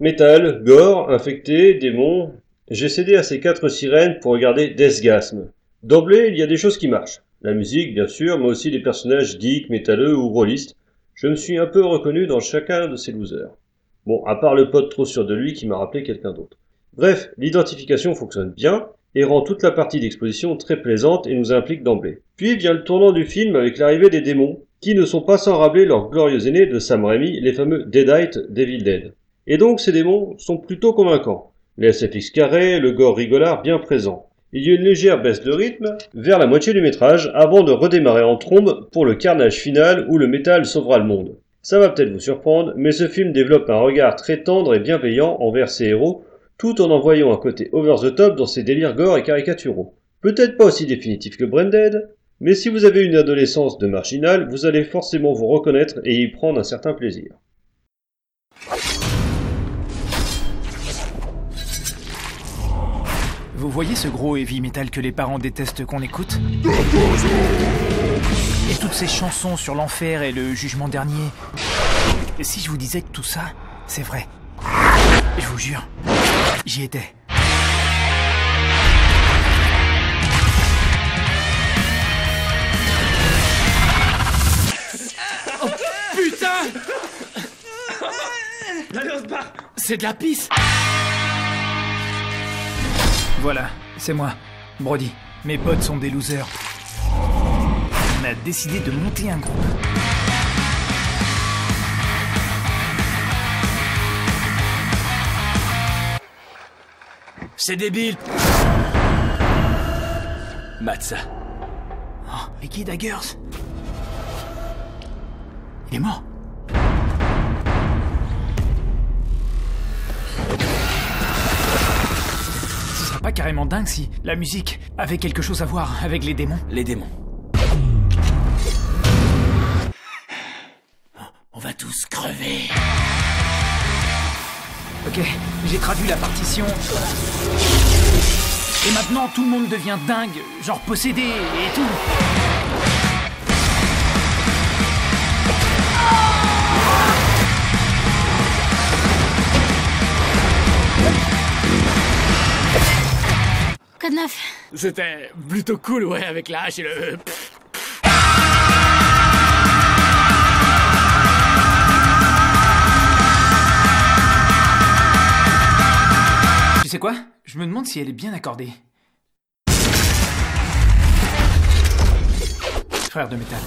Métal, gore, infecté, démon. J'ai cédé à ces quatre sirènes pour regarder Deathgasm. D'emblée, il y a des choses qui marchent. La musique, bien sûr, mais aussi des personnages geeks, métalleux ou rôlistes. Je me suis un peu reconnu dans chacun de ces losers. Bon, à part le pote trop sûr de lui qui m'a rappelé quelqu'un d'autre. Bref, l'identification fonctionne bien et rend toute la partie d'exposition très plaisante et nous implique d'emblée. Puis vient le tournant du film avec l'arrivée des démons, qui ne sont pas sans rappeler leurs glorieux aînés de Sam Raimi, les fameux Deadite Devil Dead. Et donc ces démons sont plutôt convaincants. Les SFX carrés, le gore rigolard bien présent. Il y a une légère baisse de rythme vers la moitié du métrage avant de redémarrer en trombe pour le carnage final où le métal sauvera le monde. Ça va peut-être vous surprendre, mais ce film développe un regard très tendre et bienveillant envers ses héros, tout en envoyant un côté over the top dans ses délires gore et caricaturaux. Peut-être pas aussi définitif que Branded, mais si vous avez une adolescence de marginal, vous allez forcément vous reconnaître et y prendre un certain plaisir. Vous voyez ce gros heavy metal que les parents détestent qu'on écoute Et toutes ces chansons sur l'enfer et le jugement dernier. Et si je vous disais que tout ça, c'est vrai. Je vous jure, j'y étais. Oh putain! C'est de la pisse Voilà, c'est moi, Brody. Mes potes sont des losers. On a décidé de monter un groupe. C'est débile Matza. Oh, Mickey Daggers? Il est mort pas carrément dingue si la musique avait quelque chose à voir avec les démons Les démons. On va tous crever. Ok, j'ai traduit la partition. Et maintenant tout le monde devient dingue, genre possédé et tout. Quoi de neuf C'était plutôt cool, ouais, avec la hache et le. Tu sais quoi? Je me demande si elle est bien accordée. Frère de métal.